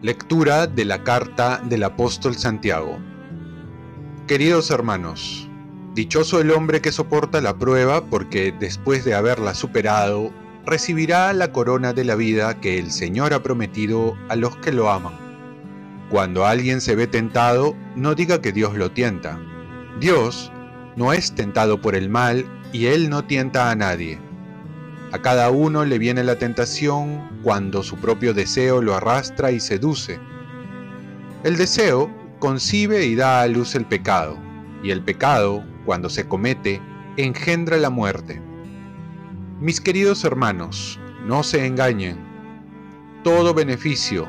Lectura de la carta del apóstol Santiago. Queridos hermanos, dichoso el hombre que soporta la prueba porque después de haberla superado, recibirá la corona de la vida que el Señor ha prometido a los que lo aman. Cuando alguien se ve tentado, no diga que Dios lo tienta. Dios no es tentado por el mal y Él no tienta a nadie a cada uno le viene la tentación cuando su propio deseo lo arrastra y seduce. El deseo concibe y da a luz el pecado, y el pecado, cuando se comete, engendra la muerte. Mis queridos hermanos, no se engañen. Todo beneficio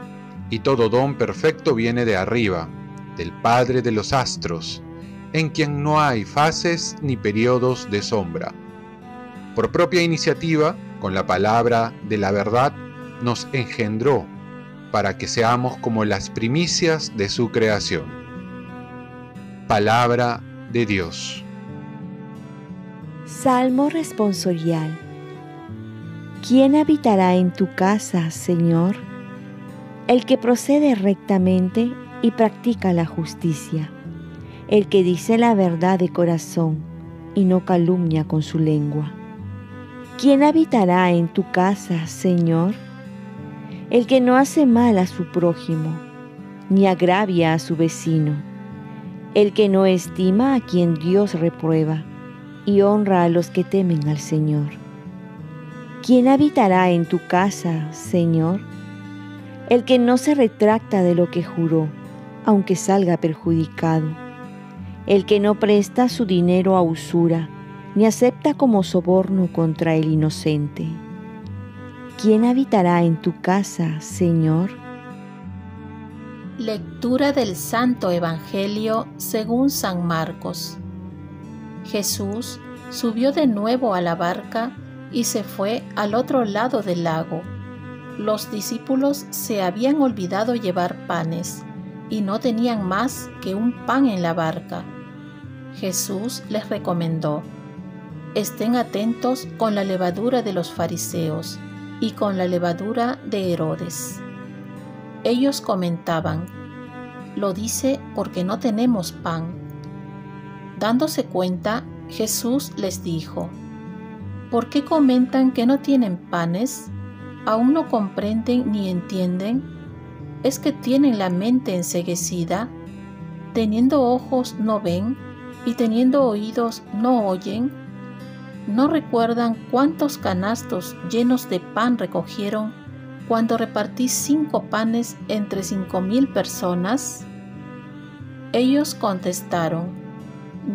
y todo don perfecto viene de arriba, del Padre de los astros, en quien no hay fases ni periodos de sombra por propia iniciativa, con la palabra de la verdad, nos engendró para que seamos como las primicias de su creación. Palabra de Dios. Salmo responsorial. ¿Quién habitará en tu casa, Señor? El que procede rectamente y practica la justicia, el que dice la verdad de corazón y no calumnia con su lengua ¿Quién habitará en tu casa, Señor? El que no hace mal a su prójimo, ni agravia a su vecino, el que no estima a quien Dios reprueba, y honra a los que temen al Señor. ¿Quién habitará en tu casa, Señor? El que no se retracta de lo que juró, aunque salga perjudicado, el que no presta su dinero a usura, ni acepta como soborno contra el inocente. ¿Quién habitará en tu casa, Señor? Lectura del Santo Evangelio según San Marcos. Jesús subió de nuevo a la barca y se fue al otro lado del lago. Los discípulos se habían olvidado llevar panes y no tenían más que un pan en la barca. Jesús les recomendó, estén atentos con la levadura de los fariseos y con la levadura de Herodes. Ellos comentaban, lo dice porque no tenemos pan. Dándose cuenta, Jesús les dijo, ¿por qué comentan que no tienen panes? ¿Aún no comprenden ni entienden? ¿Es que tienen la mente enseguecida? ¿Teniendo ojos no ven y teniendo oídos no oyen? ¿No recuerdan cuántos canastos llenos de pan recogieron cuando repartí cinco panes entre cinco mil personas? Ellos contestaron,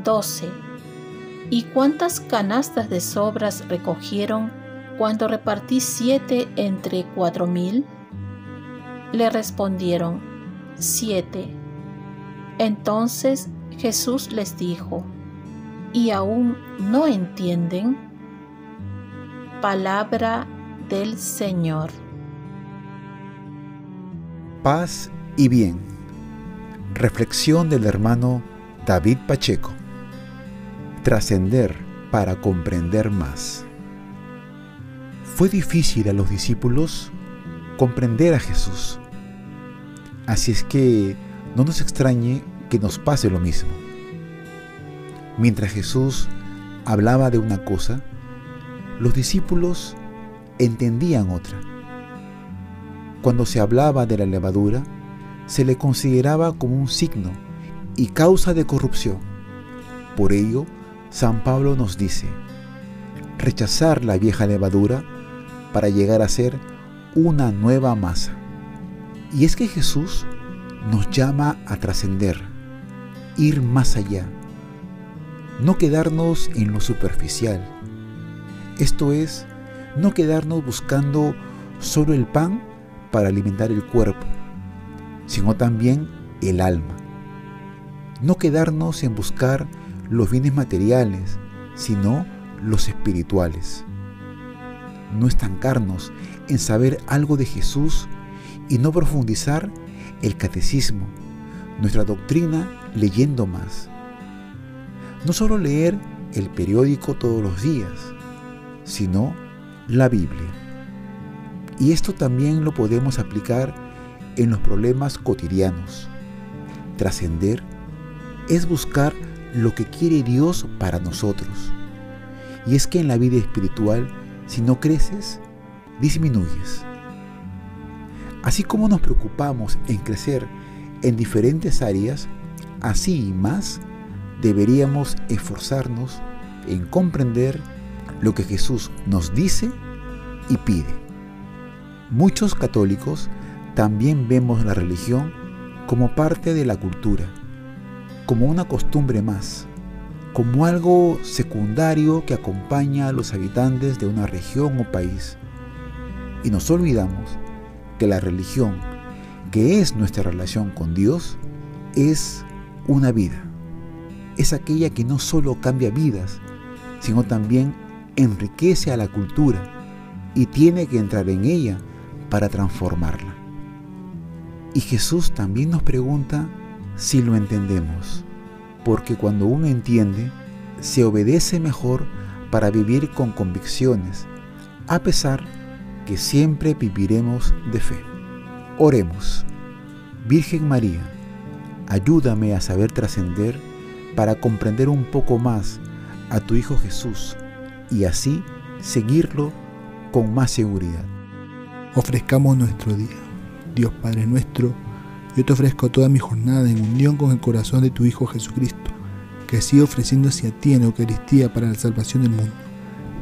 doce. ¿Y cuántas canastas de sobras recogieron cuando repartí siete entre cuatro mil? Le respondieron, siete. Entonces Jesús les dijo, y aún no entienden? Palabra del Señor. Paz y bien. Reflexión del hermano David Pacheco. Trascender para comprender más. Fue difícil a los discípulos comprender a Jesús. Así es que no nos extrañe que nos pase lo mismo. Mientras Jesús hablaba de una cosa, los discípulos entendían otra. Cuando se hablaba de la levadura, se le consideraba como un signo y causa de corrupción. Por ello, San Pablo nos dice, rechazar la vieja levadura para llegar a ser una nueva masa. Y es que Jesús nos llama a trascender, ir más allá, no quedarnos en lo superficial. Esto es, no quedarnos buscando solo el pan para alimentar el cuerpo, sino también el alma. No quedarnos en buscar los bienes materiales, sino los espirituales. No estancarnos en saber algo de Jesús y no profundizar el catecismo, nuestra doctrina leyendo más No solo leer el periódico todos los días, sino la Biblia. Y esto también lo podemos aplicar en los problemas cotidianos. Trascender es buscar lo que quiere Dios para nosotros. Y es que en la vida espiritual, si no creces, disminuyes. Así como nos preocupamos en crecer en diferentes áreas, así y más, deberíamos esforzarnos en comprender lo que Jesús nos dice y pide. Muchos católicos también vemos la religión como parte de la cultura, como una costumbre más, como algo secundario que acompaña a los habitantes de una región o país. Y nos olvidamos que la religión, que es nuestra relación con Dios, es una vida. Es aquella que no solo cambia vidas, sino también enriquece a la cultura y tiene que entrar en ella para transformarla. Y Jesús también nos pregunta si lo entendemos, porque cuando uno entiende, se obedece mejor para vivir con convicciones, a pesar que siempre viviremos de fe. Oremos. Virgen María, ayúdame a saber trascender para comprender un poco más a tu Hijo Jesús y así seguirlo con más seguridad. Ofrezcamos nuestro día Dios Padre nuestro, yo te ofrezco toda mi jornada en unión con el corazón de tu Hijo Jesucristo, que siga ofreciéndose a ti en Eucaristía para la salvación del mundo.